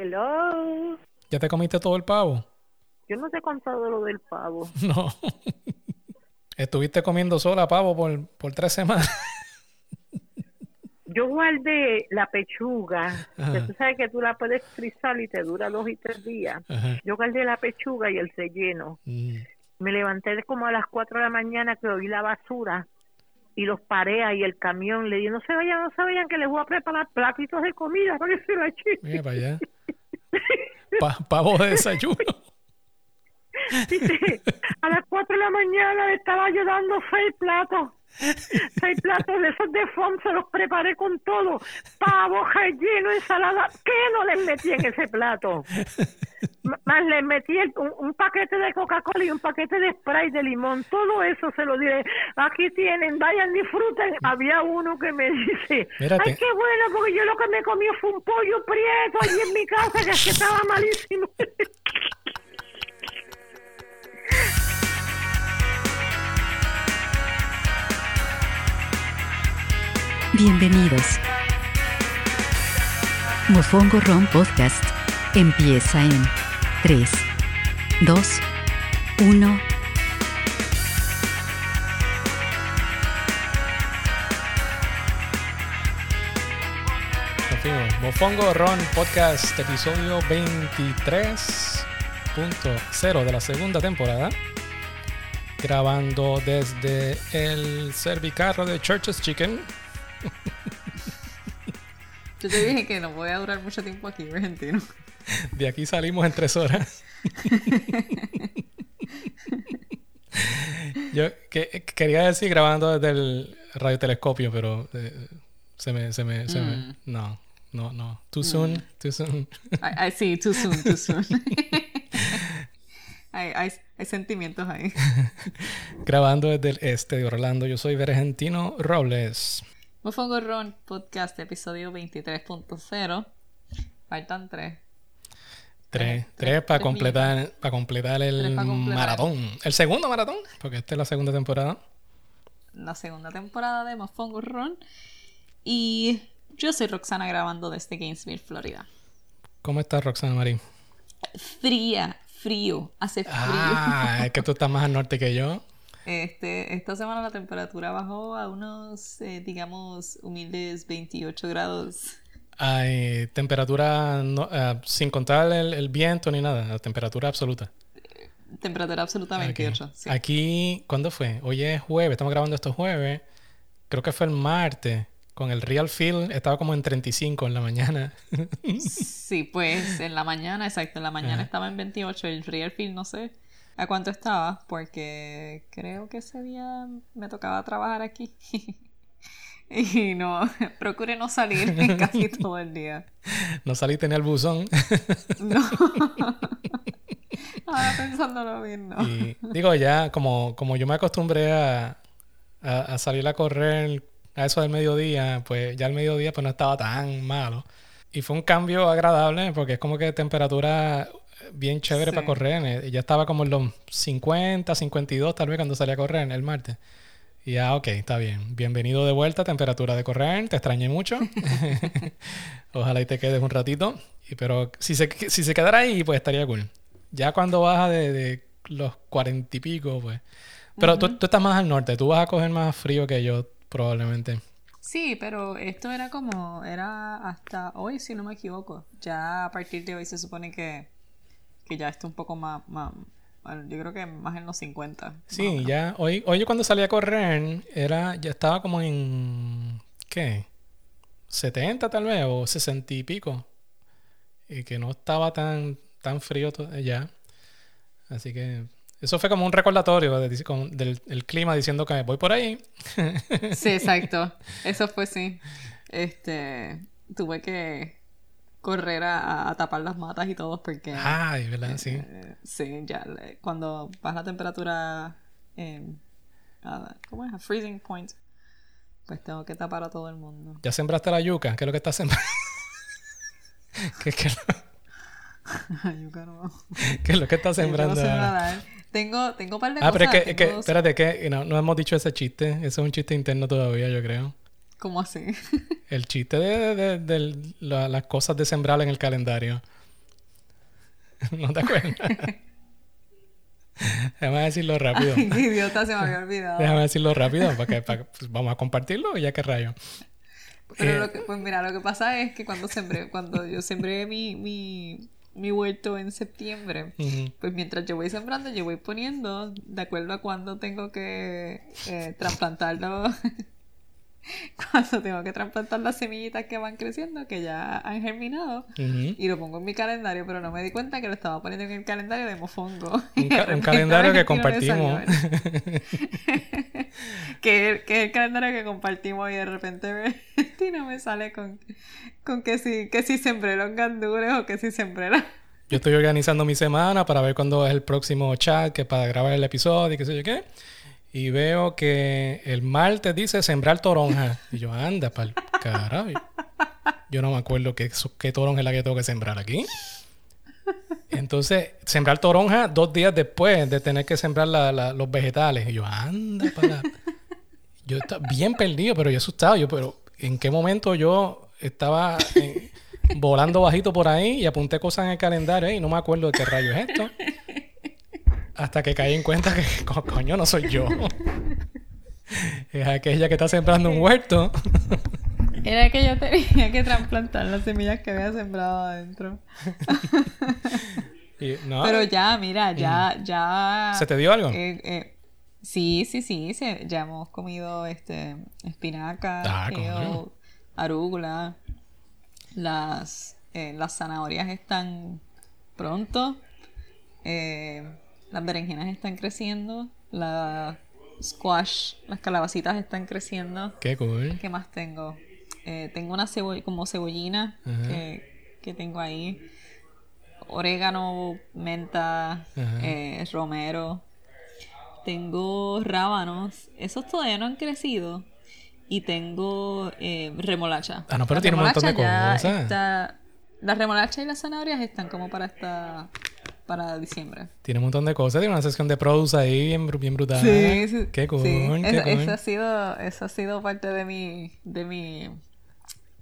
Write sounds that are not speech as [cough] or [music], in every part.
Hello. ¿Ya te comiste todo el pavo? Yo no te he contado lo del pavo. [laughs] No. Estuviste comiendo sola pavo por, por tres semanas. Yo guardé la pechuga, que tú sabes que tú la puedes frizar y te dura dos y tres días. Ajá. Yo guardé la pechuga y el relleno. Mm. Me levanté como a las cuatro de la mañana que oí la basura y los paré ahí el camión. Le dije, no se vayan, no se vayan, que les voy a preparar platitos de comida para que se la echen. Mira para allá. [laughs] Pa- pavo de desayuno. A las 4 de la mañana le estaba yo dando seis platos. [laughs] Seis platos de esos de FOM, se los preparé con todo. Pavo, relleno, ensalada. ¿Qué no les metí en ese plato? M- Más les metí el- un, un paquete de Coca-Cola y un paquete de spray de limón. Todo eso se lo diré. Aquí tienen, vayan, disfruten. Había uno que me dice, Mírate. ay, qué bueno, porque yo lo que me comí fue un pollo prieto allí en mi casa, que es que estaba malísimo. [laughs] Bienvenidos. Mofongo Ron Podcast empieza en 3, 2, 1. Confirmo. Mofongo Ron Podcast, episodio 23.0 de la segunda temporada. Grabando desde el servicarro de Church's Chicken. Yo te dije que no voy a durar mucho tiempo aquí, argentino. De aquí salimos en tres horas. [laughs] Yo que- quería decir grabando desde el radiotelescopio, pero eh, se me, se me, se me- no, no, no. Too soon, too soon. I, I see, too soon, too soon. [laughs] hay, hay, hay sentimientos ahí. [laughs] grabando desde el este de Orlando. Yo soy Vergentino Robles. Mofongo Ron Podcast, episodio 23.0. Faltan tres. Tres, Tres, para completar, para completar el completar. maratón. El segundo maratón, porque esta es la segunda temporada. La segunda temporada de Mofongo Ron. Y yo soy Roxana grabando desde Gainesville, Florida. ¿Cómo estás, Roxana Marín? Fría, frío, hace frío. Ah, es que tú estás más al norte que yo. Este, esta semana la temperatura bajó a unos, eh, digamos, humildes 28 grados. Hay temperatura no- ah, sin contar el, el viento ni nada, la temperatura absoluta. Temperatura absoluta Ok. 28. sí. Aquí, ¿cuándo fue? Hoy es jueves, estamos grabando estos jueves. Creo que fue el martes. Con el real feel estaba como en 35 en la mañana. Sí, pues en la mañana, exacto, en la mañana Ajá. estaba en 28, el real feel no sé a cuánto estaba, porque creo que ese día me tocaba trabajar aquí. [laughs] y no, [laughs] procure no salir [laughs] casi todo el día. no salí, tenía el buzón. No. Ahora pensándolo bien, no. Y digo, ya como, como yo me acostumbré a, a, a salir a correr a eso del mediodía, pues ya el mediodía pues no estaba tan malo. Y fue un cambio agradable porque es como que temperatura bien chévere Sí. para correr. Eh, Ya estaba como en los 50, 52 tal vez cuando salí a correr el martes. Y ya, ok, está bien. Bienvenido de vuelta, temperatura de correr. Te extrañé mucho. [laughs] [laughs] Ojalá y te quedes un ratito. Pero si se, si se quedara ahí, pues estaría cool. Ya cuando baja de, de los cuarenta y pico, pues. Pero tú, tú estás más al norte. Tú vas a coger más frío que yo, probablemente. Sí, pero esto era como, era hasta hoy, si no me equivoco. Ya a partir de hoy se supone que, que ya está un poco más, más, yo creo que más en los 50. más o Sí, ya. Hoy, hoy yo cuando salí a correr, era, ya estaba como en. ¿Qué? 70 tal vez, o 60 y pico. Y que no estaba tan, tan frío ya. Así que. Eso fue como un recordatorio de- con- del, el clima diciendo que voy por ahí. Sí, exacto. [laughs] Eso fue sí. Este, tuve que correr a, a tapar las matas y todo porque Ay, ¿verdad? Sí. eh, sí, ya cuando baja la temperatura en a- ¿cómo es? A freezing point. Pues tengo que tapar a todo el mundo. ¿Ya sembraste la yuca? ¿Qué es lo que estás sembrando? [laughs] ¿Qué, qué, Yuca no. [laughs] qué es lo que estás sembrando? nadar. Tengo, tengo un par de Ah, pero es cosas. que, es que- tengo- espérate, que no, no hemos dicho ese chiste. Ese es un chiste interno todavía, yo creo. ¿Cómo así? [laughs] El chiste de, de- de- de la- las cosas de sembrar en el calendario. [laughs] ¿No te acuerdas? [laughs] Déjame decirlo rápido. Ay, qué idiota, se me había olvidado. Déjame decirlo rápido para que, para pues, vamos a compartirlo y ya que rayo. Pero Eh, lo que, pues mira, lo que pasa es que cuando sembré, cuando yo sembré mi, mi, mi huerto en septiembre, pues mientras yo voy sembrando, yo voy poniendo de acuerdo a cuándo tengo que eh, trasplantarlo. [laughs] cuando tengo que trasplantar las semillitas que van creciendo, que ya han germinado. Ujú. Y lo pongo en mi calendario, pero no me di cuenta que lo estaba poniendo en el calendario de mofongo. Un, ca- [laughs] un calendario que compartimos. [laughs] que, que es el calendario que compartimos y de repente Valentina me sale con, con que si, que si sembré los gandules o que si sembré la... Yo estoy organizando mi semana para ver cuándo es el próximo chat, que para grabar el episodio y qué sé yo qué. Y veo que el martes dice sembrar toronja. Y yo, anda, pa'l carajo. Yo no me acuerdo qué, qué toronja es la que tengo que sembrar aquí. Entonces, sembrar toronja dos días después de tener que sembrar los vegetales. Y yo, anda, para. Yo estaba bien perdido, pero yo asustado. Yo, pero ¿en qué momento yo estaba eh, volando bajito por ahí y apunté cosas en el calendario y no me acuerdo de qué rayo es esto? Hasta que caí en cuenta que, [laughs] co- coño, no soy yo. Es aquella que está sembrando un huerto. Era que yo tenía que trasplantar las semillas que había sembrado adentro. Y, no, Pero ya, mira, ya, ya... ¿Se te dio algo? Eh, eh, sí, sí, sí, se- ya hemos comido este espinaca, Ah, arúgula. Las, eh, las zanahorias están pronto. Eh, las berenjenas están creciendo. La squash, las calabacitas están creciendo. Qué cool. ¿Qué más tengo? Eh, tengo una cebolla, como cebollina que, que tengo ahí. Orégano, menta, eh, romero. Tengo rábanos. Esos todavía no han crecido. Y tengo eh, remolacha. Ah, no, pero La tiene un montón de cosas. está- La remolacha y las zanahorias están como para esta para diciembre. Tiene un montón de cosas. Tiene una sección de produce ahí bien, bien brutal. sí. Qué cool. sí. qué Eso, cool. eso ha sido, eso ha sido parte de mi, de mi,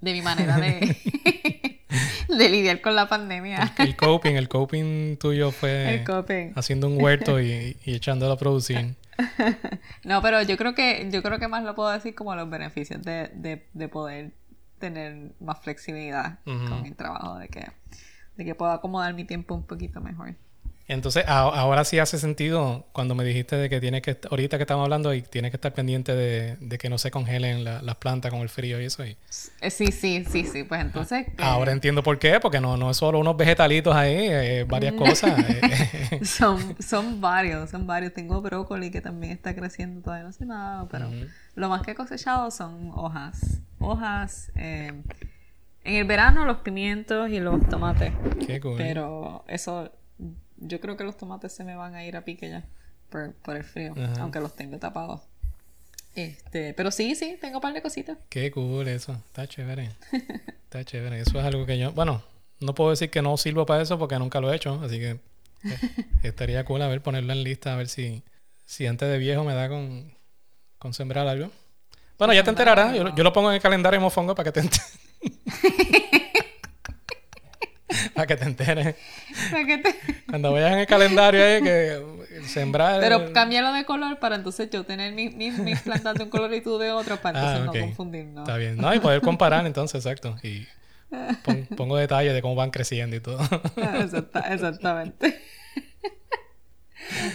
de mi manera de, [laughs] de lidiar con la pandemia. El coping, el coping tuyo fue [laughs] coping. haciendo un huerto y, y echándolo a producir. [laughs] No, pero yo creo que, yo creo que más lo puedo decir como los beneficios de, de, de poder tener más flexibilidad con el trabajo, de que, de que puedo acomodar mi tiempo un poquito mejor. Entonces, a- ahora sí hace sentido cuando me dijiste de que tienes que, ahorita que estamos hablando, y tienes que estar pendiente de, de que no se congelen la- las plantas con el frío y eso. Y Eh, Sí, sí, sí, sí. Pues entonces. eh, ahora entiendo por qué, porque no, no es solo unos vegetalitos ahí, eh, varias cosas. eh, [laughs] Son, son varios, son varios. Tengo brócoli que también está creciendo, todavía no sé nada, pero Ujú. lo más que he cosechado son hojas. Hojas. eh, en el verano los pimientos y los tomates. qué cool. Pero eso, yo creo que los tomates se me van a ir a pique ya por, por el frío, Ajá. aunque los tengo tapados. Este, pero sí, sí, tengo un par de cositas. Qué cool eso. Está chévere. [laughs] Está chévere. Eso es algo que yo... Bueno, no puedo decir que no sirvo para eso porque nunca lo he hecho. Así que [laughs] eh, estaría cool a ver, ponerlo en lista, a ver si, si antes de viejo me da con, con sembrar algo. Bueno, ya te enterarás. Yo, yo lo pongo en el calendario mofongo para que te [laughs] enteres. [laughs] para que te enteres. Que te- Cuando vayas en el calendario ahí, que sembrar... Pero cámbialo de color para entonces yo tener mis, mis, mis plantas de un color y tú de otro para entonces Ah, no ok. confundirnos. Está bien. No, y poder comparar entonces, exacto. Y pon- [laughs] pongo detalles de cómo van creciendo y todo. Exacta- exactamente.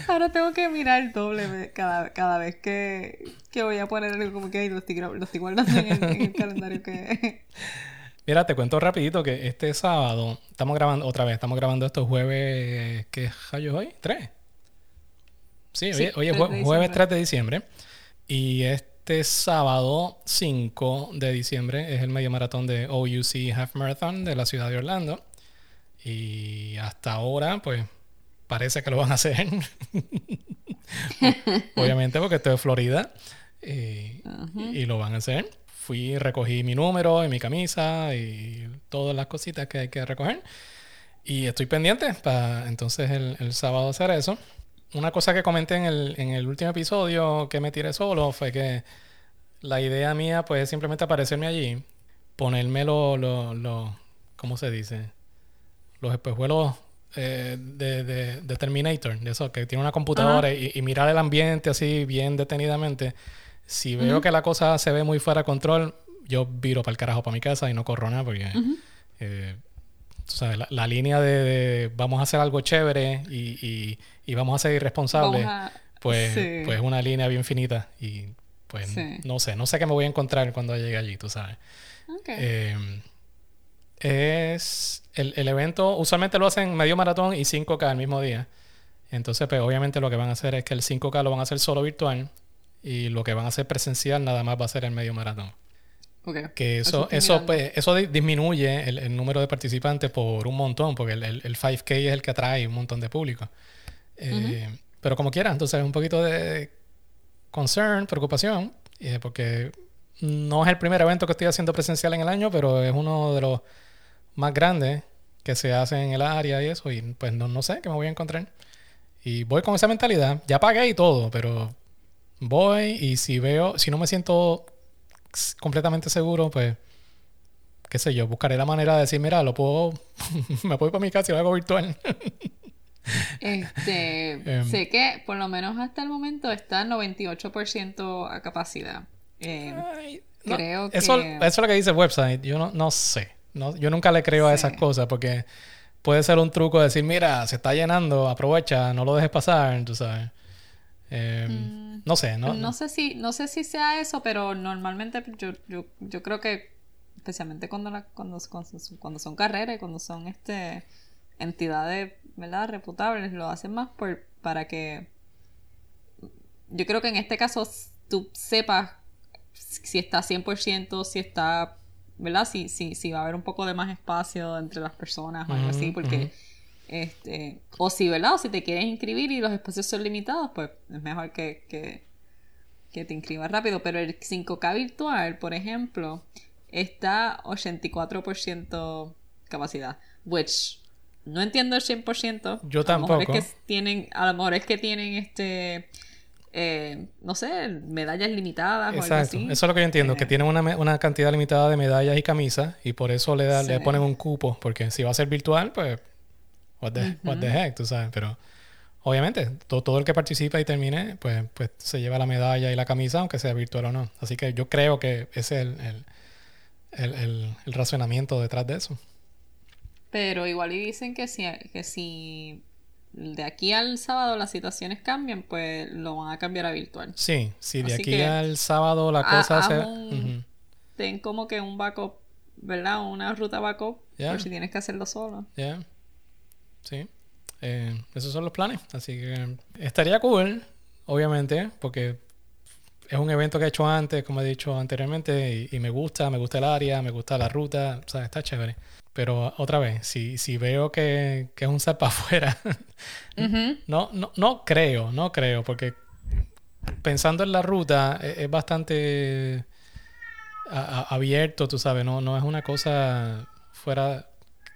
Ahora tengo que mirar doble ve- cada, cada vez que, que voy a poner algo como que "Ay, lo estoy, lo estoy guardando en el, en el calendario que... Mira, te cuento rapidito que este sábado estamos grabando otra vez, estamos grabando estos jueves, ¿qué rayos hoy? ¿Tres? Sí, Sí, hoy, hoy es 3 jue- de jueves diciembre. 3 de diciembre. Y este sábado 5 de diciembre es el medio maratón de OUC Half Marathon de la ciudad de Orlando. Y hasta ahora, pues, parece que lo van a hacer. [laughs] Obviamente porque esto es Florida. eh, y lo van a hacer. Fui, recogí mi número y mi camisa y todas las cositas que hay que recoger. Y estoy pendiente para entonces el, el sábado hacer eso. Una cosa que comenté en el, en el último episodio que me tiré solo fue que la idea mía pues es simplemente aparecerme allí, ponerme los, los, los- ¿cómo se dice? Los espejuelos eh, de, de- de Terminator, de eso, que tiene una computadora y, y mirar el ambiente así bien detenidamente. Si veo que la cosa se ve muy fuera de control, yo viro para el carajo para mi casa y no corro nada porque eh, la, la línea de, de vamos a hacer algo chévere y, y- y vamos a ser irresponsables, a- pues, Sí. pues es una línea bien finita y pues Sí. no sé, no sé qué me voy a encontrar cuando llegue allí, tú sabes. Eh, es el, el evento, usualmente lo hacen medio maratón y 5K el mismo día. Entonces, pues obviamente lo que van a hacer es que el 5K lo van a hacer solo virtual y lo que van a hacer presencial nada más va a ser el medio maratón. Ok. Que Eso eso, eso, mirando. pues, eso di- disminuye el, el número de participantes por un montón, porque el, el- el 5K es el que atrae un montón de público. Eh, Pero como quiera, entonces un poquito de concern, preocupación, eh, porque no es el primer evento que estoy haciendo presencial en el año, pero es uno de los más grandes que se hace en el área y eso, y pues no, no sé qué me voy a encontrar. Y voy con esa mentalidad. Ya pagué y todo, pero voy y si veo, si no me siento completamente seguro, pues, qué sé yo, buscaré la manera de decir, mira, lo puedo, [laughs] me voy para mi casa y lo hago virtual. [laughs] Este, Em. sé que por lo menos hasta el momento está 98% a capacidad. Eh, Ay, no, creo que... Eso, eso es lo que dice el website. Yo no, no sé. No, yo nunca le creo a esas cosas porque puede ser un truco decir, mira, se está llenando, aprovecha, no lo dejes pasar, tú sabes. Eh, no sé, ¿no? no, sé si, no sé si sea eso, pero normalmente yo, yo, yo creo que, especialmente cuando, la, cuando, cuando, cuando son carreras, y cuando son este entidades, ¿verdad? reputables, lo hacen más por, para que yo creo que en este caso tú sepas si está 100%, si está, ¿verdad? Si, si, si va a haber un poco de más espacio entre las personas o algo así, Ujú, porque... ujú. Este, o si, ¿verdad? O si te quieres inscribir y los espacios son limitados, pues es mejor que, que, que te inscribas rápido. Pero el 5K virtual, por ejemplo, está 84% capacidad, which no entiendo el 100%. Yo A lo mejor tampoco. es que tienen, a lo mejor es que tienen este, eh, no sé, medallas limitadas o algo Exacto. así. Eso es lo que yo entiendo, que Eh, tienen una, una cantidad limitada de medallas y camisas y por eso le, da, le ponen un cupo, porque si va a ser virtual, pues, what the, what the heck, tú sabes, pero obviamente to- todo el que participa y termine, pues, pues se lleva la medalla y la camisa, aunque sea virtual o no. Así que yo creo que ese es el, el, el- el- el razonamiento detrás de eso. Pero igual y dicen que si, que si de aquí al sábado las situaciones cambian, pues lo van a cambiar a virtual. Sí, si de Así aquí al sábado la cosa se... un- Ujú. Ten como que un backup, ¿verdad? Una ruta backup, Ya. por si tienes que hacerlo solo. Ya. Sí. Eh, esos son los planes. Así que estaría cool, obviamente, porque es un evento que he hecho antes, como he dicho anteriormente, y, y me gusta, me gusta el área, me gusta la ruta, o sea, está chévere. Pero otra vez, si, si veo que, que es un zap [laughs] afuera, no, no, no creo, no creo, porque pensando en la ruta es, es bastante a- a- abierto, tú sabes, no, no es una cosa fuera,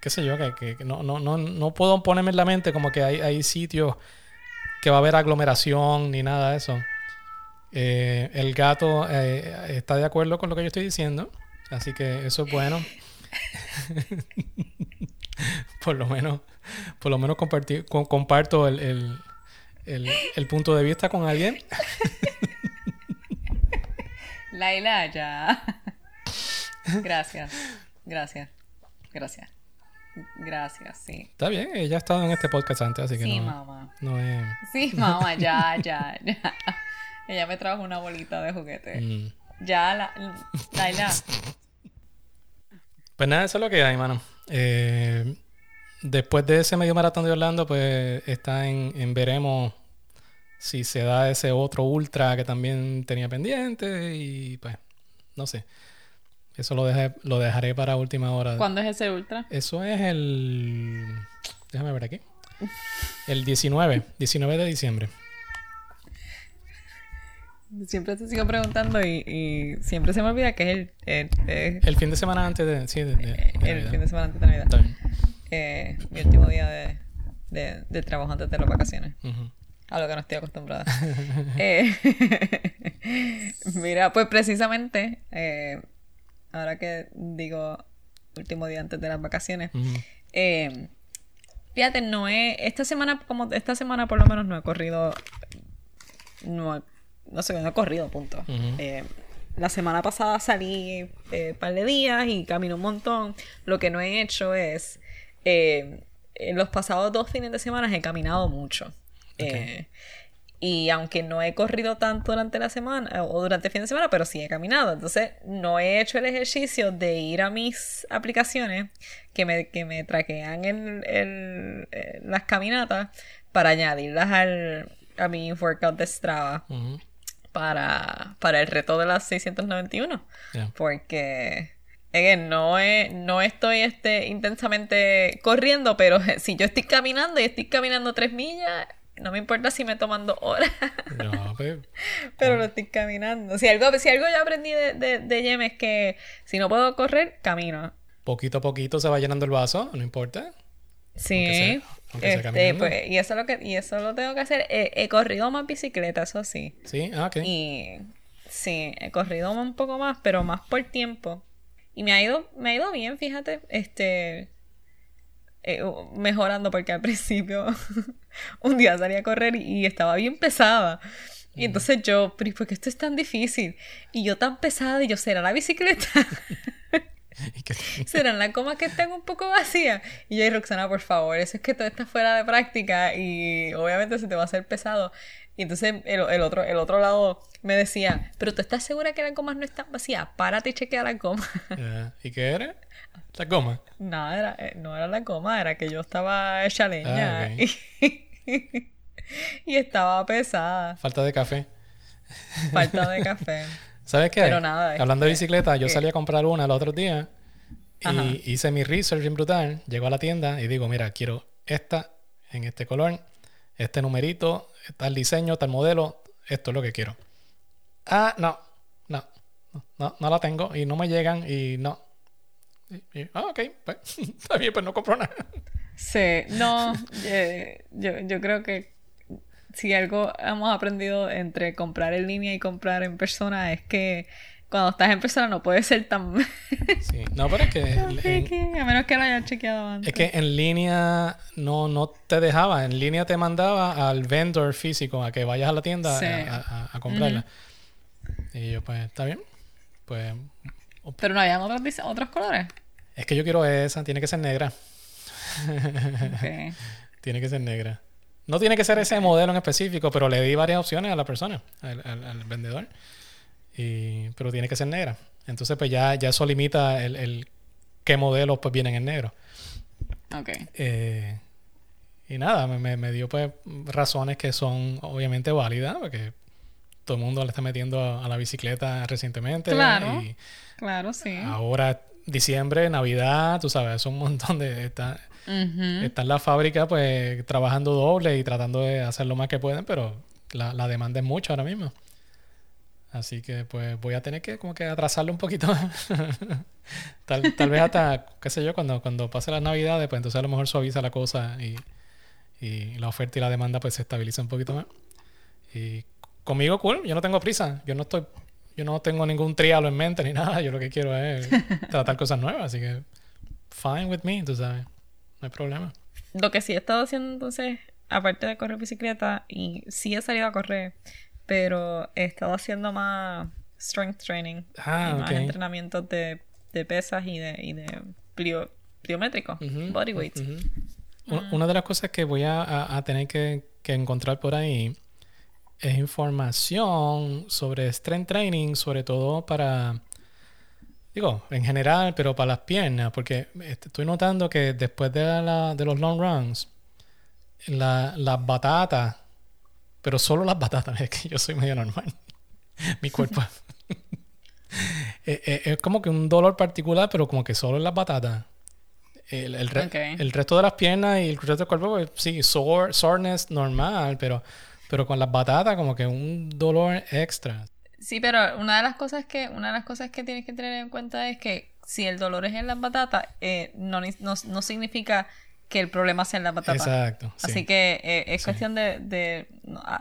qué sé yo, que, no, no, no, no puedo ponerme en la mente como que hay, hay sitios que va a haber aglomeración ni nada de eso. Eh, el gato eh, está de acuerdo con lo que yo estoy diciendo, así que eso es bueno. [laughs] por lo menos, por lo menos compartir, co- comparto el, el- el- el punto de vista con alguien. [laughs] Laila, ya. [laughs] gracias, gracias, gracias. Gracias, sí. Está bien, ella ha estado en este podcast antes, así que Sí, no, mamá. no es... Sí, mamá, ya, [laughs] ya, ya. Ella me trajo una bolita de juguete. mm. Ya, la, Laila. Pues nada, eso es lo que hay, mano. Eh, después de ese medio maratón de Orlando, pues está en, en veremos si se da ese otro ultra que también tenía pendiente y pues no sé. Eso lo, dejé- lo dejaré para última hora. ¿Cuándo es ese ultra? Eso es el... Déjame ver aquí. El 19, 19 de diciembre. Siempre te sigo preguntando y, y siempre se me olvida que es el, el, el- El fin de semana antes de... Sí, de, de- de el Navidad. fin de semana antes de Navidad. Eh, mi último día de, de, de trabajo antes de las vacaciones. A lo que no estoy acostumbrada. [laughs] Eh, [laughs] mira, pues precisamente, eh, ahora que digo último día antes de las vacaciones, eh, Fíjate, no he. Esta semana, como esta semana por lo menos no he corrido. No, no sé, no he corrido, punto. Eh, la semana pasada salí eh, un par de días y caminé un montón. Lo que no he hecho es. eh, en los pasados dos fines de semana he caminado mucho. Eh, y aunque no he corrido tanto durante la semana o durante el fin de semana, pero sí he caminado. Entonces, no he hecho el ejercicio de ir a mis aplicaciones que me, que me traquean el, el- eh, las caminatas para añadirlas al, a mi workout de Strava para, para el reto de las 691. Ya. Porque again, no, he- no estoy este, intensamente corriendo, pero [laughs] si yo estoy caminando y estoy caminando tres millas, no me importa si me toman dos horas, [laughs] No, pues, [laughs] pero lo estoy caminando. Si algo, si algo yo aprendí de, de, de Jem es que si no puedo correr, camino. poquito a poquito se va llenando el vaso, no importa. Sí, Aunque sea- aunque sea este, caminando. pues, y eso es lo que, y eso lo tengo que hacer. He, he corrido más bicicleta, eso sí. Sí, ah, ok. Y sí, he corrido un poco más, pero más por tiempo. Y me ha ido, me ha ido bien, fíjate, este eh, mejorando porque al principio [laughs] un día salí a correr y, y estaba bien pesada. Y entonces yo, pero ¿y por qué esto es tan difícil? Y yo tan pesada y yo, ¿será la bicicleta? ¿Serán las gomas que están un poco vacías? Y yo, y Roxana, por favor, eso es que todo está fuera de práctica y obviamente se te va a hacer pesado. Y entonces el, el otro, el otro lado me decía, pero ¿tú estás segura que las gomas no están vacías? Párate y chequea las gomas. [laughs] Ya. ¿Y qué era? La goma. no, era, eh, no era la goma, era que yo estaba hecha leña Ah, y, [laughs] y estaba pesada. Falta de café. Falta de [laughs] café. ¿Sabes qué? Pero nada, Hablando de bicicleta, yo que- salí a comprar una el otro día Ajá. y hice mi research bien brutal. Llego a la tienda y digo, mira, quiero esta en este color, este numerito, tal diseño, tal modelo, esto es lo que quiero. Ah, no, no, no, no la tengo y no me llegan y no. Y- y, ah, ok, pues [laughs] está bien, pues no compro nada. Sí, no, [laughs] eh, yo, yo creo que si algo hemos aprendido entre comprar en línea y comprar en persona es que cuando estás en persona no puedes ser tan... [laughs] Sí, no, pero es que, en- a menos que lo hayas chequeado antes. es que en línea no, no te dejaba, en línea te mandaba al vendor físico a que vayas a la tienda Sí. a, a- a comprarla. Y yo, pues, está bien. Pues, Pero no habían otros, otros colores. es que yo quiero esa, tiene que ser negra. Ok. [laughs] Tiene que ser negra. No tiene que ser ese modelo en específico, pero le di varias opciones a la persona, al, al- al vendedor. Y, pero tiene que ser negra. Entonces, pues ya, ya eso limita el, el qué modelos pues vienen en negro. Ok. Eh, y nada, me, me- me dio pues razones que son obviamente válidas, porque todo el mundo le está metiendo a, a la bicicleta recientemente. Claro. Y Claro, sí. ahora diciembre, Navidad, tú sabes, es un montón de... Está, Ujú. está en la fábrica pues trabajando doble y tratando de hacer lo más que pueden, pero la, la demanda es mucho ahora mismo. Así que pues voy a tener que como que atrasarlo un poquito. [laughs] tal, tal vez hasta, qué sé yo, cuando, cuando pase las navidades, pues entonces a lo mejor suaviza la cosa y, y la oferta y la demanda pues se estabiliza un poquito más. Y conmigo cool, yo no tengo prisa, yo no estoy, yo no tengo ningún trialo en mente ni [laughs] nada, yo lo que quiero es [laughs] tratar cosas nuevas, así que fine with me, tú sabes, no hay problema. Lo que sí he estado haciendo entonces, aparte de correr bicicleta, y sí he salido a correr, pero he estado haciendo más strength training. Ah, y más ok. entrenamientos de, de pesas y de, y de plio- pliométrico, body weight. Una de las cosas que voy a, a- a tener que, que encontrar por ahí es información sobre strength training, sobre todo para, digo, en general, pero para las piernas, porque estoy notando que después de, la- de los long runs, la- las batatas, pero solo las batatas, [laughs] es que yo soy medio normal, [laughs] mi cuerpo. [laughs] Eh, eh, es como que un dolor particular, pero como que solo en las batatas. El, el, re- Ok. el resto de las piernas y el resto del cuerpo, pues, sí, sore, soreness normal, pero, pero con las batatas como que un dolor extra. Sí, pero una de las cosas que, una de las cosas que tienes que tener en cuenta es que si el dolor es en las batatas, eh, no, no, no significa que el problema sea en las batatas. Exacto. sí. Así que eh, es Sí. cuestión de, de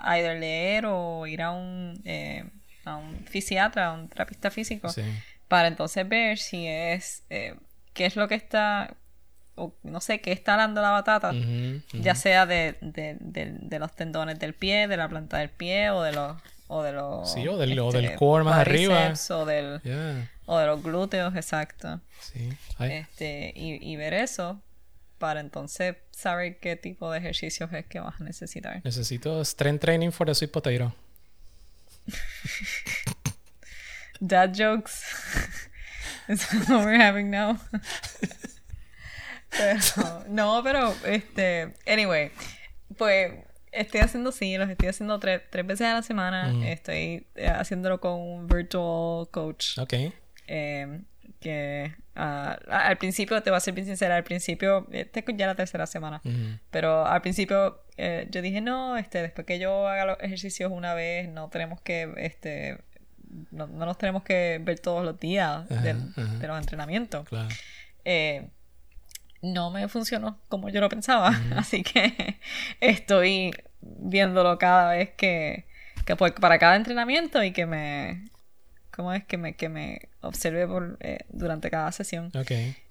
either leer o ir a un, eh, a un fisiatra, a un terapista físico, Sí. para entonces ver si es, eh, qué es lo que está o no sé qué está dando la batata, ya sea de, de, de- de los tendones del pie, de la planta del pie o de los o de los Sí, o del- o este, del core más arriba. o del Yeah, o de los glúteos, exacto. sí. Ay, Este, y, y ver eso para entonces saber qué tipo de ejercicios es que vas a necesitar. Necesito strength training for the sweet potato. [laughs] Dad jokes. [laughs] Is that what we're having now? [laughs] Pero, no, pero este, anyway, pues estoy haciendo sí, los estoy haciendo tres, tres veces a la semana. Mm. Estoy eh, haciéndolo con un virtual coach. Ok. eh, que ah, al principio, te voy a ser bien sincera, al principio, este es ya la tercera semana, pero al principio eh, yo dije, no, este, después que yo haga los ejercicios una vez, no tenemos que, este, no, no nos tenemos que ver todos los días Ajá, del- ajá. de los entrenamientos. Claro. Eh, no me funcionó como yo lo pensaba, [laughs] así que estoy viéndolo cada vez que, que por- para cada entrenamiento y que me, ¿cómo es? Que me, que me observe por, eh, durante cada sesión.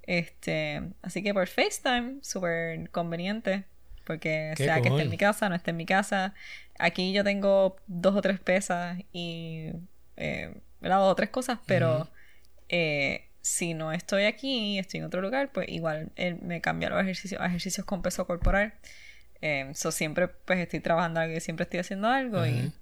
Este, así que por FaceTime, súper conveniente. Porque Qué sea que esté en mi casa, no esté en mi casa. Aquí yo tengo dos o tres pesas y eh, ¿verdad? dos o tres cosas, pero eh, si no estoy aquí y estoy en otro lugar, pues igual él me cambia los ejercicios a ejercicios con peso corporal. Eh, so siempre pues estoy trabajando algo y siempre estoy haciendo algo y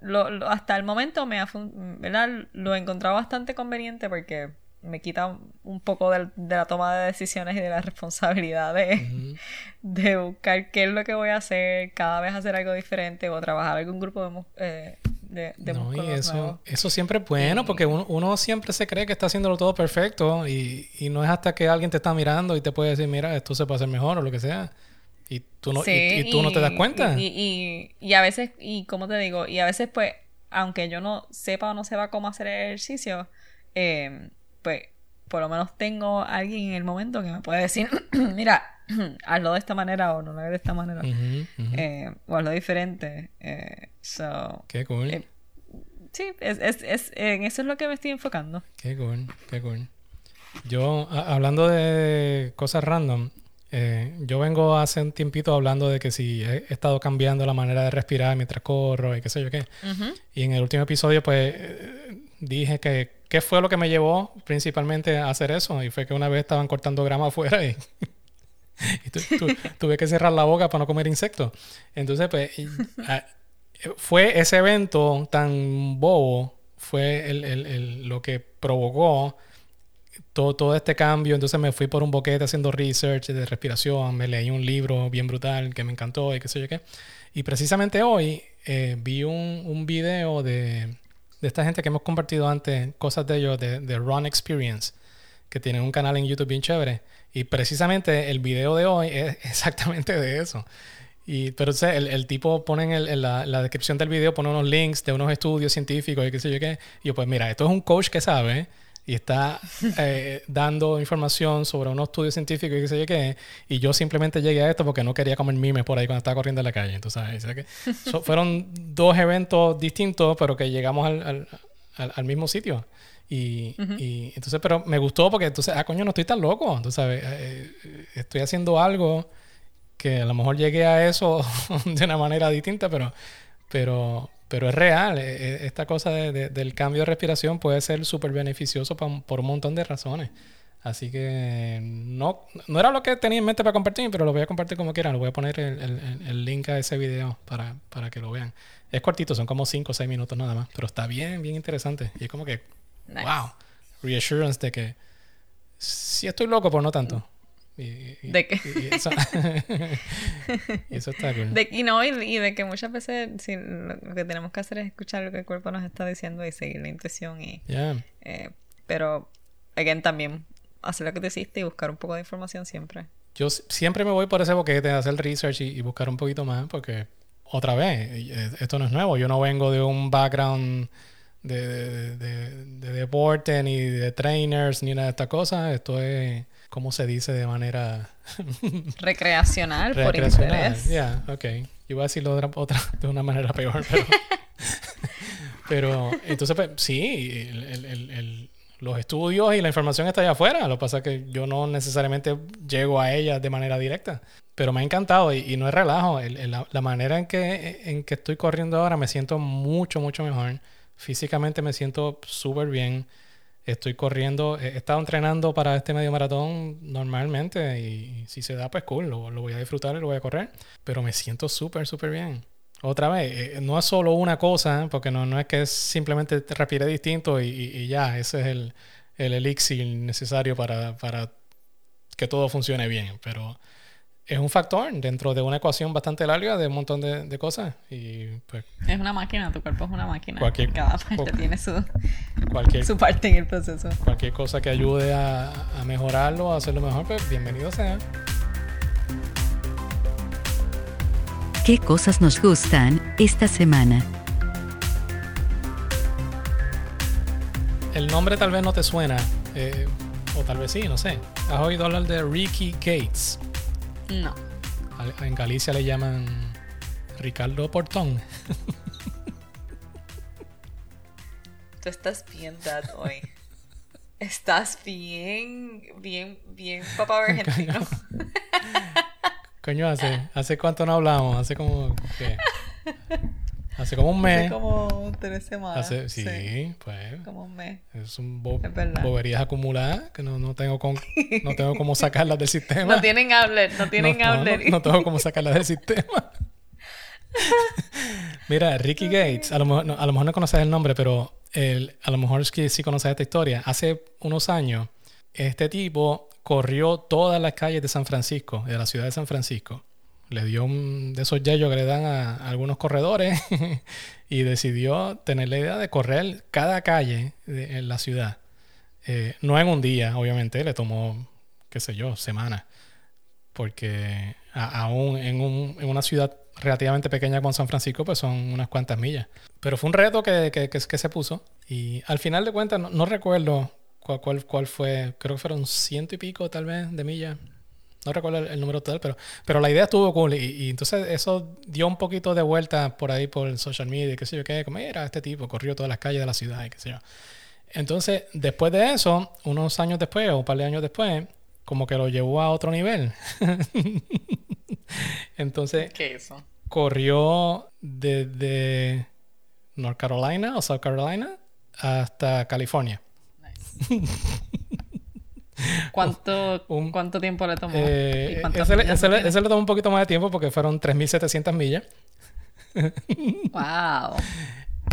lo, lo- hasta el momento me ha ¿verdad? lo he encontrado bastante conveniente porque me quita un poco de, la toma de decisiones y de la responsabilidad de, [laughs] de buscar qué es lo que voy a hacer, cada vez hacer algo diferente o trabajar algún grupo de, eh, de, de No, y eso, nuevos. eso siempre es bueno porque uno, uno siempre se cree que está haciéndolo todo perfecto y, y no es hasta que alguien te está mirando y te puede decir, mira, esto se puede hacer mejor o lo que sea. Y tú no, y- Sí, y, tú no te das cuenta. Y, y, a veces, y como te digo, y a veces pues, aunque yo no sepa o no sepa cómo hacer ejercicio, eh, pues por lo menos tengo alguien en el momento que me puede decir, [clears throat] mira, [clears throat] hazlo de esta manera o no lo hagas de esta manera. Eh, o hazlo diferente. Eh, so, Qué cool. eh, sí, es, es, es, en eso es lo que me estoy enfocando. Qué cool, qué cool. Yo, a- hablando de cosas random, eh, yo vengo hace un tiempito hablando de que si he, he estado cambiando la manera de respirar mientras corro y qué sé yo qué. Y en el último episodio, pues, dije que qué fue lo que me llevó principalmente a hacer eso. Y fue que una vez estaban cortando grama [laughs] afuera y, [laughs] y tu- tu- tuve que cerrar la boca para no comer insectos. Entonces, pues, y- a- [laughs] fue ese evento tan bobo, fue el- el- el- lo que provocó todo, todo este cambio. Entonces me fui por un boquete haciendo research de respiración, me leí un libro bien brutal que me encantó y qué sé yo qué. Y precisamente hoy eh, vi un, un video de, de esta gente que hemos compartido antes, cosas de ellos, de, de Run Experience, que tienen un canal en YouTube bien chévere. Y precisamente el video de hoy es [laughs] exactamente de eso. Y, pero o sea, el, el tipo pone en, el- en la, la descripción del video, pone unos links de unos estudios científicos y qué sé yo qué. Y yo, pues mira, esto es un coach que sabe y está [laughs] eh, dando información sobre unos estudios científicos y qué sé yo qué. Y yo simplemente llegué a esto porque no quería comer mimes por ahí cuando estaba corriendo en la calle. Entonces, que so- [laughs] fueron dos eventos distintos, pero que llegamos al- al- al mismo sitio. Y, y entonces, pero me gustó porque entonces, ah, coño, no estoy tan loco. Entonces, ¿sabes? Eh, eh, estoy haciendo algo que a lo mejor llegué a eso [laughs] de una manera distinta, pero, pero, pero es real. Eh, eh, Esta cosa de- de- del cambio de respiración puede ser súper beneficioso pa- por un montón de razones. Así que no, no era lo que tenía en mente para compartir, pero lo voy a compartir como quiera. Lo voy a poner el, el- el link a ese video para, para que lo vean. Es cortito, son como 5 o 6 minutos nada más, pero está bien, bien interesante. Y es como que, Nice. wow, reassurance de que sí estoy loco, pero no tanto. Y, y- De que- [laughs] y eso, está cool. De, y no, y, de que muchas veces lo, que tenemos que hacer es escuchar lo que el cuerpo nos está diciendo y seguir la intuición. Y, Yeah. eh, pero, again, también hacer lo que te hiciste y buscar un poco de información siempre. Yo siempre me voy por ese boquete de hacer research y, buscar un poquito más, porque otra vez, eh, esto no es nuevo. Yo no vengo de un background de, de, de- de deporte, ni de trainers, ni nada de estas cosas. Esto es, ¿cómo se dice de manera [laughs] Recreacional, por interés. Ya, ok. Yo iba a decirlo de otra, otra- de una manera peor, pero... [laughs] pero entonces, pues, sí, el- el- el- el- los estudios y la información está allá afuera. Lo que pasa es que yo no necesariamente llego a ella de manera directa. Pero me ha encantado y, no es relajo. la, la, manera en que, en que estoy corriendo ahora me siento mucho, mucho mejor. Físicamente me siento súper bien. Estoy corriendo, he estado entrenando para este medio maratón normalmente y si se da, pues cool, lo, lo voy a disfrutar y lo voy a correr. Pero me siento súper, súper bien. Otra vez, eh, no es solo una cosa, porque no, no es que simplemente te distinto y, ya, ese es el, el elixir necesario para, para que todo funcione bien. Pero es un factor dentro de una ecuación bastante larga de un montón de, cosas. Y pues, es una máquina, tu cuerpo es una máquina. Cualquier, Cada parte tiene su, cualquier, su parte en el proceso. Cualquier cosa que ayude a, a mejorarlo, a hacerlo mejor, pues bienvenido sea. ¿Qué cosas nos gustan esta semana? El nombre tal vez no te suena, eh, o tal vez sí, no sé. ¿Has oído hablar de Ricky Gates? No. En Galicia le llaman Ricardo Portón. Tú estás bien dad hoy. Estás bien, bien, bien papá [laughs] argentino. Coño, ¿hace, ¿hace cuánto no hablamos? Hace como... ¿qué? Hace como un mes. Hace como tres semanas. sí, pues. Como un mes. Es un boberías acumuladas que no, no tengo con, no tengo cómo sacarlas del [laughs] sistema. no tienen outlet, no tienen no, outlet. No, tengo cómo sacarlas del sistema. [laughs] Mira, Ricky Gates, a lo mejor no, a lo mejor no conoces el nombre, pero el, a lo mejor es que sí conoces esta historia. Hace unos años, este tipo corrió todas las calles de San Francisco, de la ciudad de San Francisco. Le dio un de esos yellos que le dan a, algunos corredores [laughs] y decidió tener la idea de correr cada calle en la ciudad. Eh, no en un día, obviamente, le tomó, qué sé yo, semanas. Porque aún en, en, una ciudad relativamente pequeña como San Francisco, pues son unas cuantas millas. Pero fue un reto que, que, que, se puso. Y al final de cuentas, no recuerdo cuál, cuál, fue, creo que fueron ciento y pico tal vez de millas. No recuerdo el, número total, pero, pero la idea estuvo cool. Y, entonces eso dio un poquito de vuelta por ahí por el social media, qué sé yo qué, como era este tipo, corrió todas las calles de la ciudad y qué sé yo. Entonces, después de eso, unos años después o un par de años después, como que lo llevó a otro nivel. [laughs] entonces, ¿qué eso? Corrió desde North Carolina o South Carolina hasta California. [laughs] [laughs] ¿Cuánto, ¿Cuánto tiempo le tomó? Eh, ese, le, tomó un poquito más de tiempo porque fueron 3.700 millas. [laughs] ¡Wow!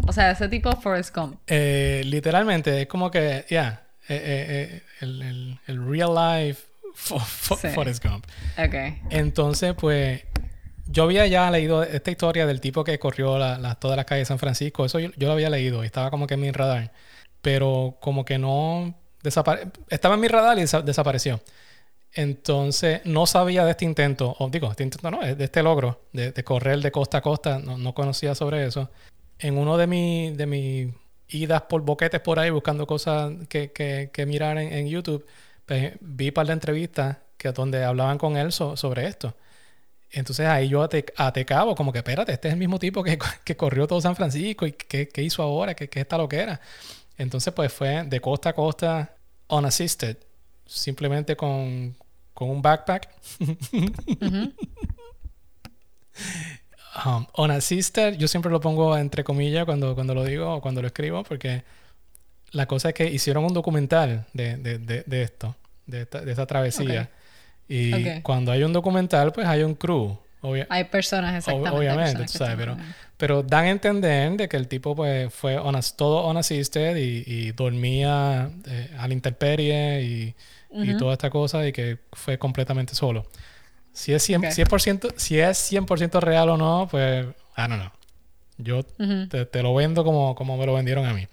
O sea, ese tipo Forrest Gump. Eh, literalmente, es como que, ya, eh, el, real life Forrest Gump. Ok. Entonces, pues, yo había ya leído esta historia del tipo que corrió todas las calles de San Francisco. Eso yo, yo, lo había leído y estaba como que en mi radar pero como que no estaba en mi radar y desapareció. Entonces no sabía de este intento, o digo, este intento no, de este logro de, correr de costa a costa, no, conocía sobre eso. En uno de mis de mis idas por boquetes por ahí buscando cosas que, que, mirar en, YouTube, pues, vi un par de entrevistas que, donde hablaban con él sobre esto. Entonces ahí yo te, cabo, como que espérate, este es el mismo tipo que, [laughs] corrió todo San Francisco y qué, hizo ahora, qué, qué está lo que era. Entonces, pues fue de costa a costa, unassisted, simplemente con, con un backpack. [laughs] Um, unassisted, yo siempre lo pongo entre comillas cuando, cuando lo digo o cuando lo escribo, porque la cosa es que hicieron un documental de, de, de, esto, de esta, de esta travesía. Y cuando hay un documental, pues hay un crew. Hay personas exactamente. obviamente, sabes, pero, pero dan a entender de que el tipo pues fue todo unassisted y, y dormía eh, a la intemperie y, y, toda esta cosa y que fue completamente solo. Si es 100%, si es 100 real o no, pues, I don't know. Yo te, lo vendo como, como me lo vendieron a mí.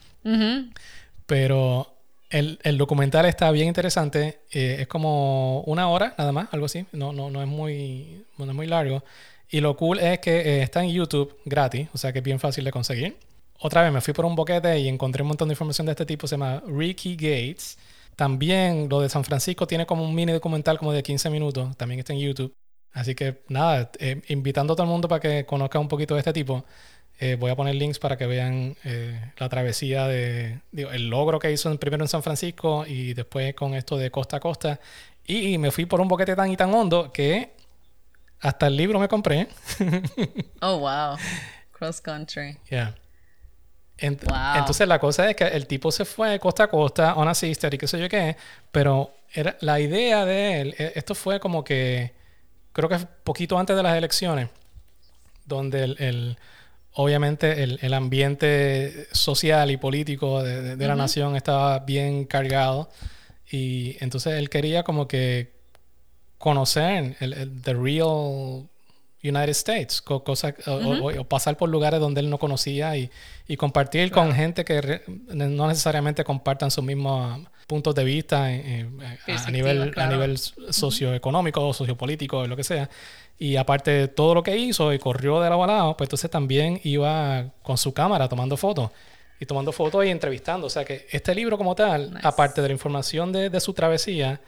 Pero el, el, documental está bien interesante. Eh, es como una hora nada más, algo así. No, no, no, es, muy, no es muy largo. Y lo cool es que eh, está en YouTube gratis, o sea que es bien fácil de conseguir. Otra vez me fui por un boquete y encontré un montón de información de este tipo, se llama Ricky Gates. También lo de San Francisco tiene como un mini documental como de 15 minutos, también está en YouTube. Así que nada, eh, invitando a todo el mundo para que conozca un poquito de este tipo. Eh, voy a poner links para que vean eh, la travesía de, digo, el logro que hizo primero en San Francisco y después con esto de costa a costa. Y me fui por un boquete tan y tan hondo que hasta el libro me compré. [laughs] oh, wow. Cross country. Yeah. Entonces la cosa es que el tipo se fue costa a costa, on a sister y qué sé yo qué, pero era, la idea de él, e, esto fue como que, creo que poquito antes de las elecciones, donde el, obviamente el, ambiente social y político de, la nación estaba bien cargado y entonces él quería como que conocer el, the real United States, cosa, o, pasar por lugares donde él no conocía y, compartir con gente que no necesariamente compartan sus mismos puntos de vista a, nivel, a nivel socioeconómico o sociopolítico, lo que sea. Y aparte de todo lo que hizo y corrió de lado a lado, pues entonces también iba con su cámara tomando fotos. Y tomando fotos y entrevistando. O sea que este libro como tal, aparte de la información de, de su travesía,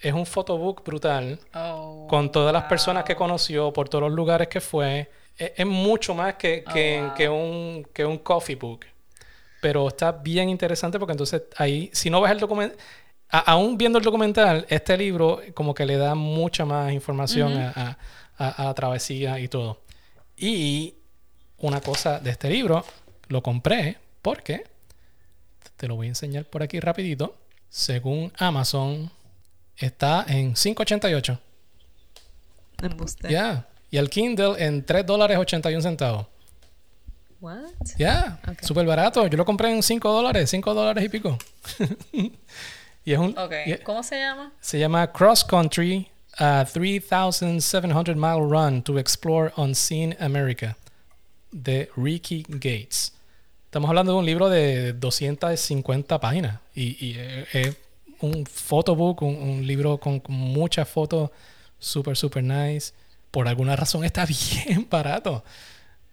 es un photobook brutal oh, con todas las personas que conoció, por todos los lugares que fue. Es, mucho más que, oh, que, un, que un coffee book. Pero está bien interesante porque entonces ahí, si no ves el documental, aún viendo el documental, este libro como que le da mucha más información a, a, la travesía y todo. Y una cosa de este libro, lo compré porque, te lo voy a enseñar por aquí rapidito, según Amazon, está en 5.88. Ya. Y el Kindle en 3 dólares 81 centavos. What? Ya. Súper barato. Yo lo compré en 5 dólares, 5 dólares y pico. [laughs] y es un. ¿Cómo se llama? Se llama Cross Country a 3,700 mile run to explore unseen America de Ricky Gates. Estamos hablando de un libro de 250 páginas y, y es un photobook, un, libro con, muchas fotos, súper, súper nice. Por alguna razón está [laughs] bien barato.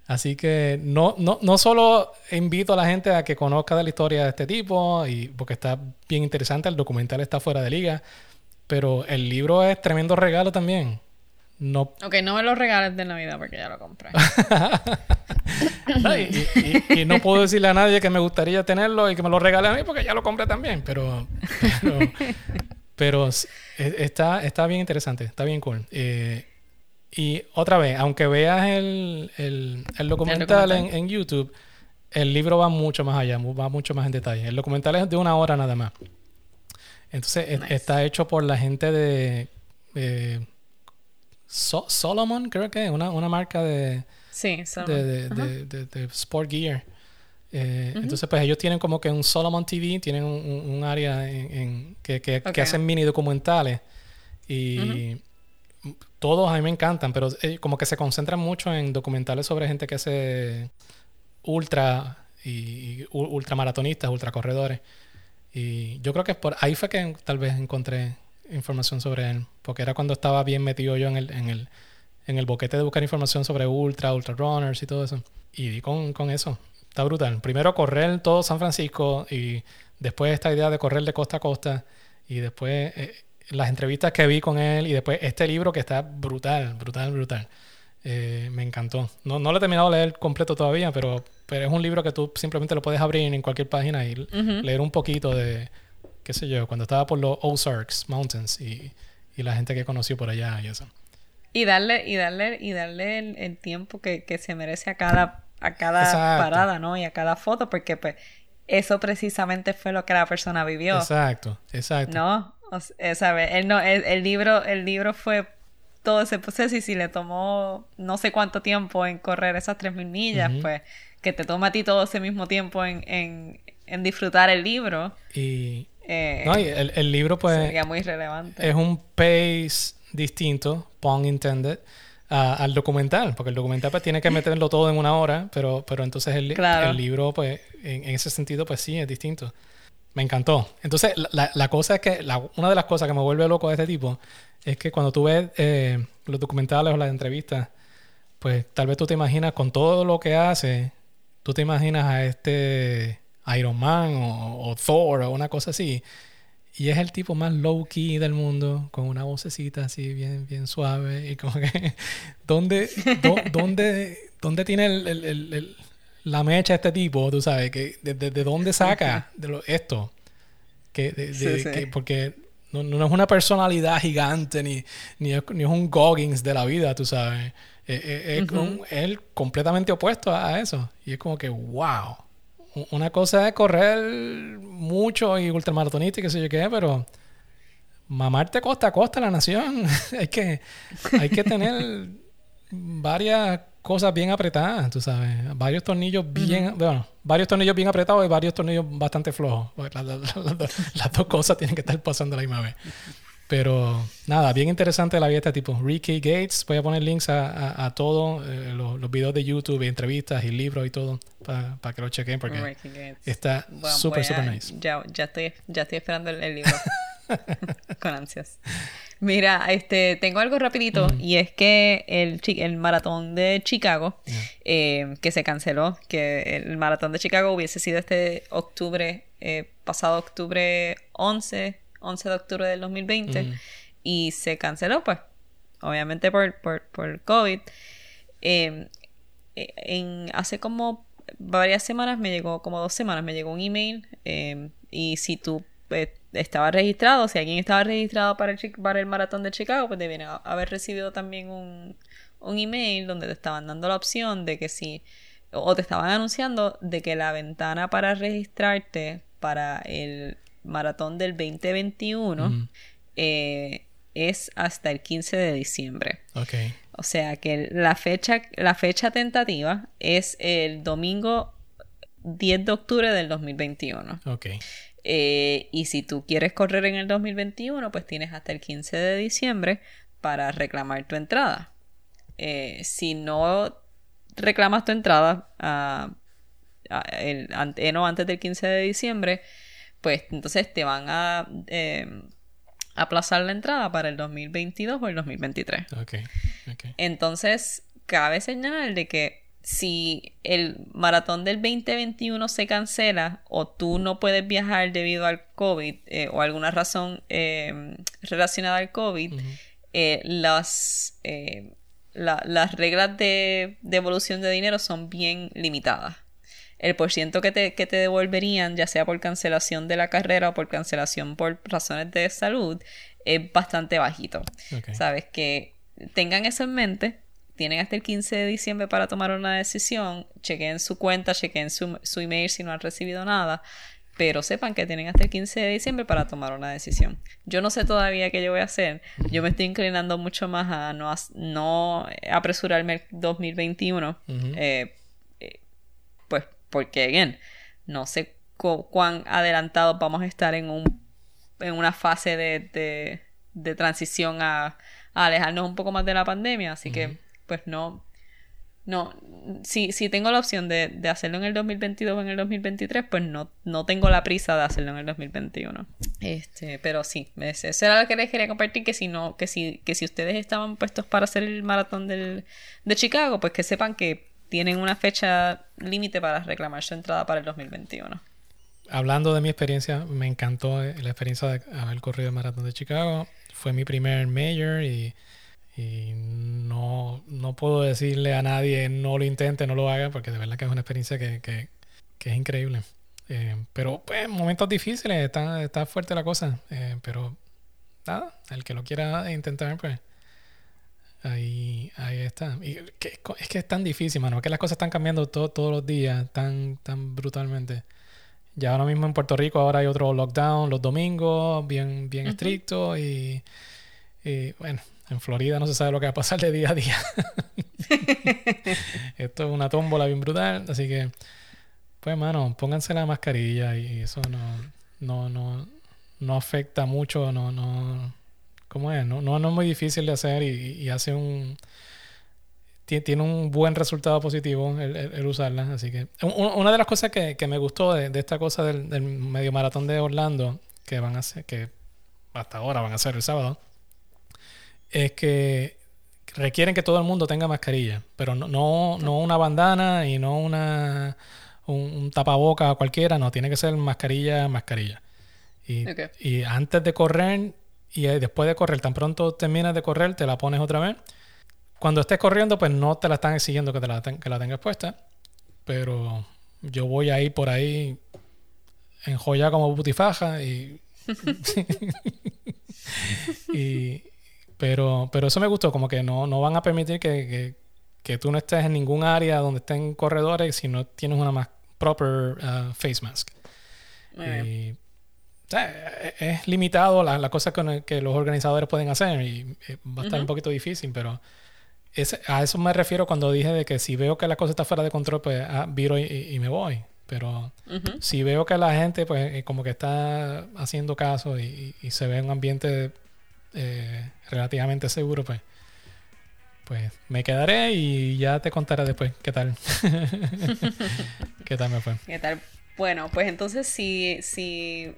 Así que no, no, no solo invito a la gente a que conozca de la historia de este tipo, y porque está bien interesante, el documental está fuera de liga, pero el libro es tremendo regalo también. No. Ok, no me lo regales de Navidad porque ya lo compré. [laughs] y, no puedo decirle a nadie que me gustaría tenerlo y que me lo regale a mí porque ya lo compré también. Pero, pero, está, está bien interesante, está bien cool. Eh, y otra vez, aunque veas el, el, documental, En, YouTube, el libro va mucho más allá, va mucho más en detalle. El documental es de una hora nada más. Entonces, está hecho por la gente de Solomon, creo que es una, una marca de, sí, de, de, de, Sport Gear. Eh, entonces, pues ellos tienen como que un Solomon TV, tienen un, área en, que, que, hacen mini documentales. Y todos a mí me encantan, pero eh, como que se concentran mucho en documentales sobre gente que hace ultra y, ultramaratonistas, ultracorredores. Y yo creo que por ahí fue que tal vez encontré información sobre él, porque era cuando estaba bien metido yo en el, en el, en el boquete de buscar información sobre ultra, ultra runners y todo eso. Y di con, con eso. Está brutal. Primero correr todo San Francisco y después esta idea de correr de costa a costa y después eh, las entrevistas que vi con él y después este libro que está brutal, brutal, brutal. Eh, me encantó. No, no lo he terminado de leer completo todavía, pero, pero es un libro que tú simplemente lo puedes abrir en cualquier página y leer un poquito de, qué sé yo, cuando estaba por los Ozarks Mountains y, y la gente que conoció por allá y eso. Y darle, y darle, y darle el, tiempo que, que, se merece a cada, a cada parada, ¿no? Y a cada foto, porque pues eso precisamente fue lo que la persona vivió. Exacto, exacto. ¿No? O sea, Él no, el, libro, el libro fue todo ese proceso y si le tomó no sé cuánto tiempo en correr esas 3.000 millas, pues que te toma a ti todo ese mismo tiempo en, en, en disfrutar el libro. Y, eh, el, libro pues muy relevante. es un pace distinto, pun intended, al documental, porque el documental pues tiene que meterlo todo en una hora, pero, pero entonces el, el libro pues en, ese sentido pues sí es distinto. Me encantó. Entonces la, la cosa es que una de las cosas que me vuelve loco de este tipo es que cuando tú ves eh, los documentales o las entrevistas, pues tal vez tú te imaginas con todo lo que hace, tú te imaginas a este Iron Man o, Thor o una cosa así. Y es el tipo más low key del mundo, con una vocecita así bien, bien suave. Y como que, [laughs] ¿dónde, dónde, dónde tiene el, el, la mecha este tipo, tú sabes, que de, de- de dónde saca de lo- esto. Que, de- Sí, sí. que- porque no, no es una personalidad gigante ni, ni, es, ni es un Goggins de la vida, tú sabes. Eh, eh, es un- él completamente opuesto a, a eso. Y es como que, wow. Una cosa es correr mucho y ultramaratonista y qué sé yo qué, pero mamarte costa a costa la nación. [laughs] hay que hay que tener varias cosas bien apretadas, tú sabes. Varios tornillos bien, bueno, varios tornillos bien apretados y varios tornillos bastante flojos. La- las dos- las dos cosas tienen que estar pasando a la misma vez. Pero nada, bien interesante la vida de este tipo. Ricky Gates, voy a poner links a, a, a todo, eh, los, los videos de YouTube, y entrevistas y libros y todo, para que lo chequen porque está Bueno, súper, súper nice. Ya, ya, estoy, ya estoy esperando el, el libro. [laughs] Con ansias. Mira, este, tengo algo rapidito y es que el, el maratón de Chicago, eh, que se canceló, que el maratón de Chicago hubiese sido este octubre, eh, pasado octubre 11, 11 de octubre del 2020, Ujú. y se canceló, pues, obviamente por, por, por COVID. Eh, eh, en, hace como varias semanas me llegó, como dos semanas, me llegó un email eh, y si tú eh, estabas registrado, si alguien estaba registrado para el, para el maratón de Chicago, pues debían haber recibido también un, un email donde te estaban dando la opción de que si, o te estaban anunciando de que la ventana para registrarte para el maratón del 2021 Ujú. eh, es hasta el 15 de diciembre. Ok. O sea que la fecha, la fecha tentativa es el domingo 10 de octubre del 2021. Ok. Eh, y si tú quieres correr en el 2021, pues tienes hasta el 15 de diciembre para reclamar tu entrada. Eh, si no reclamas tu entrada ah, ah, el- antes del 15 de diciembre, pues entonces te van a eh, aplazar la entrada para el 2022 o el 2023. Ok. Ok. Entonces, cabe señalar de que si el maratón del 2021 se cancela o tú no puedes viajar debido al COVID eh, o alguna razón eh, relacionada al COVID, eh, las, eh, la- las reglas de devolución de dinero son bien limitadas. El porciento que te, que te devolverían, ya sea por cancelación de la carrera o por cancelación por razones de salud, es bastante bajito. Sabes que tengan eso en mente. Tienen hasta el 15 de diciembre para tomar una decisión. Chequen su cuenta, chequen su, su email si no han recibido nada. Pero sepan que tienen hasta el 15 de diciembre para tomar una decisión. Yo no sé todavía qué yo voy a hacer. Yo me estoy inclinando mucho más a no, no apresurarme el 2021. Ujú. eh, eh, pues porque, again, no sé cu- cuán adelantados vamos a estar en un en una fase de, de, de transición a, a alejarnos un poco más de la pandemia. Así que, pues no. No, si, si tengo la opción de, de hacerlo en el 2022 o en el 2023, pues no, no tengo la prisa de hacerlo en el 2021. Este, pero sí, eso era lo que les quería compartir, que si no, que si, que si ustedes estaban puestos para hacer el maratón del, de Chicago, pues que sepan que tienen una fecha límite para reclamar su entrada para el 2021. Hablando de mi experiencia, me encantó eh, la experiencia de haber corrido el maratón de Chicago. Fue mi primer major y, y no, no puedo decirle a nadie no lo intente, no lo haga, porque de verdad que es una experiencia que, que- que es increíble. Eh, pero pues momentos difíciles, está, está fuerte la cosa. eh, pero nada, el que lo quiera intentar, pues ahí, ahí está. Y que- es que es tan difícil, mano, que las cosas están cambiando to- todos los días, tan, tan brutalmente. Ya ahora mismo en Puerto Rico ahora hay otro lockdown los domingos, bien, bien estricto y, y, bueno, en Florida no se sabe lo que va a pasar de día a día. [laughs] Esto es una tómbola bien brutal, así que pues mano, pónganse la mascarilla y eso no, no, no, no afecta mucho, no, no, ¿cómo es? No, no, no es muy difícil de hacer y, y hace un ti- tiene un buen resultado positivo el, el- el usarla. Así que un- un- una de las cosas que, que me gustó de, de esta cosa del, del medio maratón de Orlando, que van a hacer, que hasta ahora van a hacer el sábado, es que requieren que todo el mundo tenga mascarilla, pero no, no, no una bandana y no una un, un tapaboca cualquiera, no, tiene que ser mascarilla, mascarilla. Y, y antes de correr y eh, después de correr, tan pronto terminas de correr, te la pones otra vez. Cuando estés corriendo, pues no te la están exigiendo que, te la, ten- que la tengas puesta. pero yo voy ahí por ahí en joya como butifaja y, [laughs] [laughs] y pero pero eso me gustó como que no, no van a permitir que, que, que tú no estés en ningún área donde estén corredores si no tienes una más proper uh, face mask y, o sea, e- es limitado las las cosas que, que los organizadores pueden hacer y eh, va a estar un poquito difícil, pero a eso me refiero cuando dije de que si veo que la cosa está fuera de control, pues ah, viro y, me voy. Pero si veo que la gente pues eh, como que está haciendo caso y, y se ve un ambiente eh, relativamente seguro, pues pues me quedaré y ya te contaré después qué tal. [laughs] qué tal me fue. ¿Qué tal? Bueno, pues entonces si, si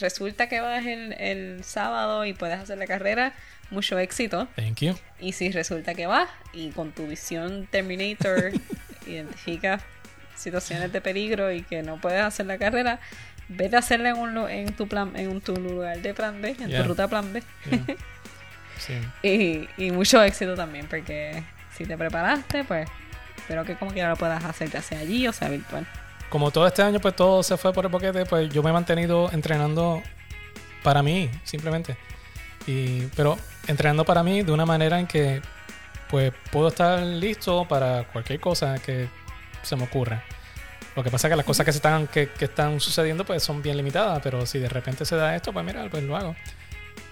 resulta que vas el, el sábado y puedes hacer la carrera, mucho éxito. Thank you. Y si resulta que vas y con tu visión Terminator [laughs] identificas situaciones de peligro y que no puedes hacer la carrera, vete a hacerla en, un, en, tu plan, en tu lugar de plan B, en Yeah. tu ruta plan B. Yeah. [laughs] Sí. Y, y mucho éxito también, porque si te preparaste, pues espero que como quiera lo puedas hacer, ya sea allí o sea virtual. Como todo este año pues todo se fue por el boquete, pues yo me he mantenido entrenando para mí, simplemente. Y, pero entrenando para mí de una manera en que pues puedo estar listo para cualquier cosa que se me ocurra. Lo que pasa es que las cosas que se están, que, que están sucediendo pues son bien limitadas, pero si de repente se da esto, pues mira, pues lo hago.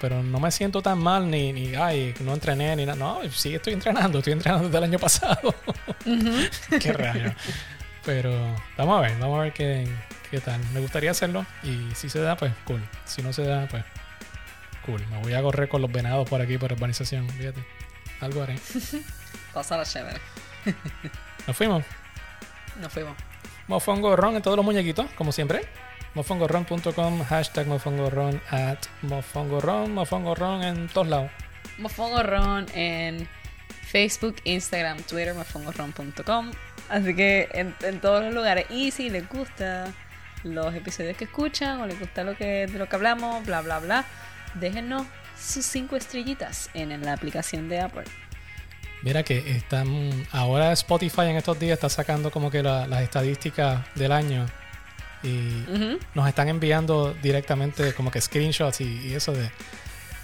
Pero no me siento tan mal ni, ni ay, no entrené ni nada. No, sí estoy entrenando, estoy entrenando desde el año pasado. [laughs] qué rayo. Pero vamos a ver, vamos a ver qué, qué tal. Me gustaría hacerlo y si se da, pues cool. Si no se da, pues cool. Me voy a correr con los venados por aquí, por urbanización. Fíjate. Algo haré. [laughs] Pasa la chévere. [laughs] Nos fuimos. Nos fuimos. Mofongorron en todos los muñequitos, como siempre. Mofongorron.com, hashtag mofongorron, at mofongorron, mofongorron en todos lados. Mofongorron en Facebook, Instagram, Twitter, mofongorron.com. Así que en, en todos los lugares. Y si les gusta los episodios que escuchan o les gusta lo que, de lo que hablamos, bla, bla, bla, déjenos sus cinco estrellitas en, la aplicación de Apple. Mira que están ahora Spotify en estos días está sacando como que la- las estadísticas del año y nos están enviando directamente como que screenshots y, y eso de,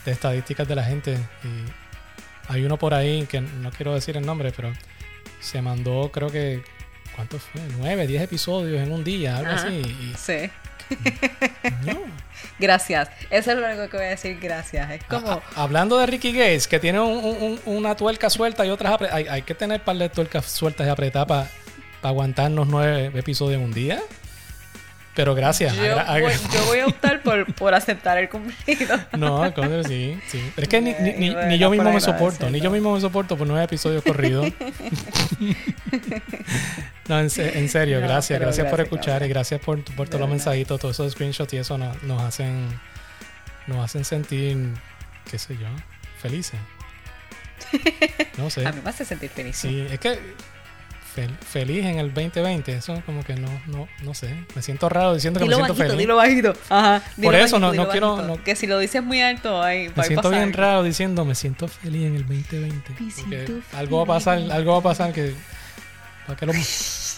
de estadísticas de la gente. Y hay uno por ahí que no quiero decir el nombre, pero se mandó creo que ¿cuánto fue? 9, 10 episodios en un día, algo Ajá. así. Y, Sí. no. [laughs] Gracias. Eso es lo único que voy a decir. Gracias. Es como. A- a- hablando de Ricky Gates, que tiene un- un- un- una tuerca suelta y otras hay, hay que tener par de tuercas sueltas y apretadas para aguantarnos nueve episodios en un día. Pero gracias. yo, voy, yo voy a optar por, por aceptar el cumplido. [laughs] No, coño, sí, sí. Pero es que ni, ni- ni- ni yo mismo me soporto, ni yo mismo me soporto por nueve episodios corridos. [laughs] [laughs] no, en, se- en serio, No, gracias, gracias por escuchar cabrón. y gracias por, por todos los mensajitos, todos esos screenshots y eso nos, nos hacen nos hacen sentir, qué sé yo, felices. No sé. A mí me hace sentir feliz. Sí, es que fel- feliz en el 2020, eso como que no, no, no sé. Me siento raro diciendo que me siento bajito, feliz. dilo bajito. Ajá. dilo Por eso no- bajito, no dilo quiero- no- Que si lo dices muy alto, ahí va Me a siento pasar. bien raro diciendo me siento feliz en el 2020. Me porque siento algo va a pasar, algo va a pasar que para que lo,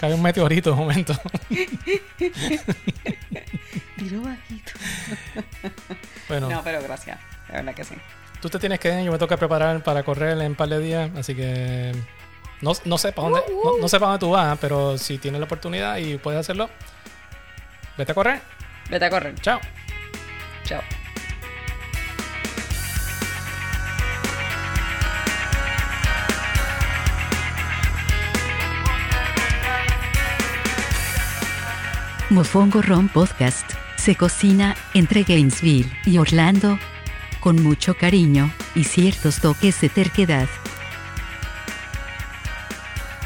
caiga un meteorito de momento. [laughs] Dilo bajito. [laughs] bueno, No, pero gracias. De verdad que sí. tú te tienes que ir, yo me toca preparar para correr en un par de días, así que no, no sé para dónde, no, no sé para dónde tú vas, pero si tienes la oportunidad y puedes hacerlo, vete a correr. Vete a correr. Chao. Chao. Mofongo Ron Podcast se cocina entre Gainesville y Orlando con mucho cariño y ciertos toques de terquedad.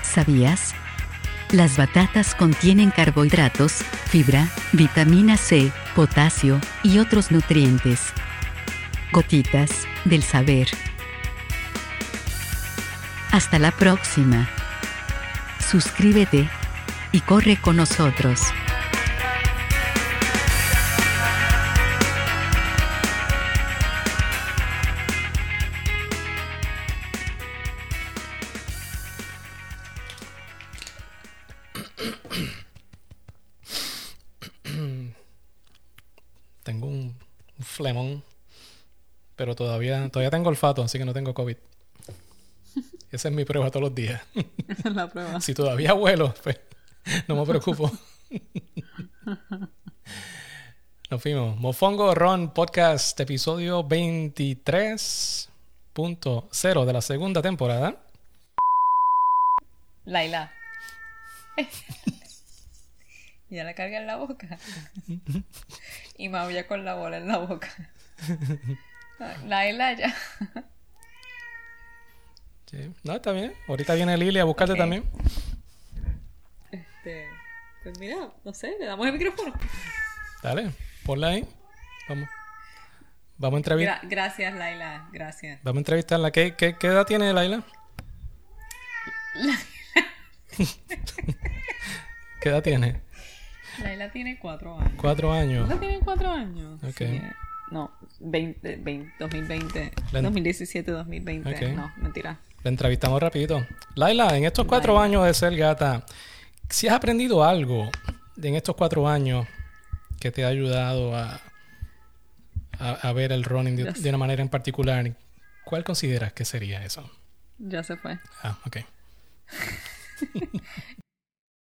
¿Sabías? Las batatas contienen carbohidratos, fibra, vitamina C, potasio y otros nutrientes. Gotitas del saber. Hasta la próxima. Suscríbete y corre con nosotros. Flemón. Pero todavía, todavía tengo olfato, así que no tengo COVID. [laughs] Esa es mi prueba todos los días. Esa es la prueba. [laughs] Si todavía vuelo, pues no me preocupo. [laughs] Nos fuimos. Mofongo Ron Podcast, episodio 23.0 de la segunda temporada. Laila. Ya la carga en la boca. [laughs] y maulla con la bola en la boca. [laughs] Laila ya. Sí. No, está bien. Ahorita viene Lili a buscarte también. Este, pues mira, no sé, le damos el micrófono. Dale, ponla ahí. Vamos. Vamos a entrevistar. Gra- gracias, Laila, gracias. Vamos a entrevistarla. ¿Qué, qué, qué edad tiene Laila? [laughs] ¿Qué edad tiene? Laila tiene cuatro años. Cuatro años. ¿No tiene cuatro años? Ok. Sí. No, 20, 20, 2020, La- 2017, 2020. Ok. No, mentira. La entrevistamos rapidito. Laila, en estos cuatro años de ser gata, si has aprendido algo en estos cuatro años que te ha ayudado a, a, a ver el running de, de una manera en particular, ¿cuál consideras que sería eso? Ya se fue. Ah, ok. [laughs]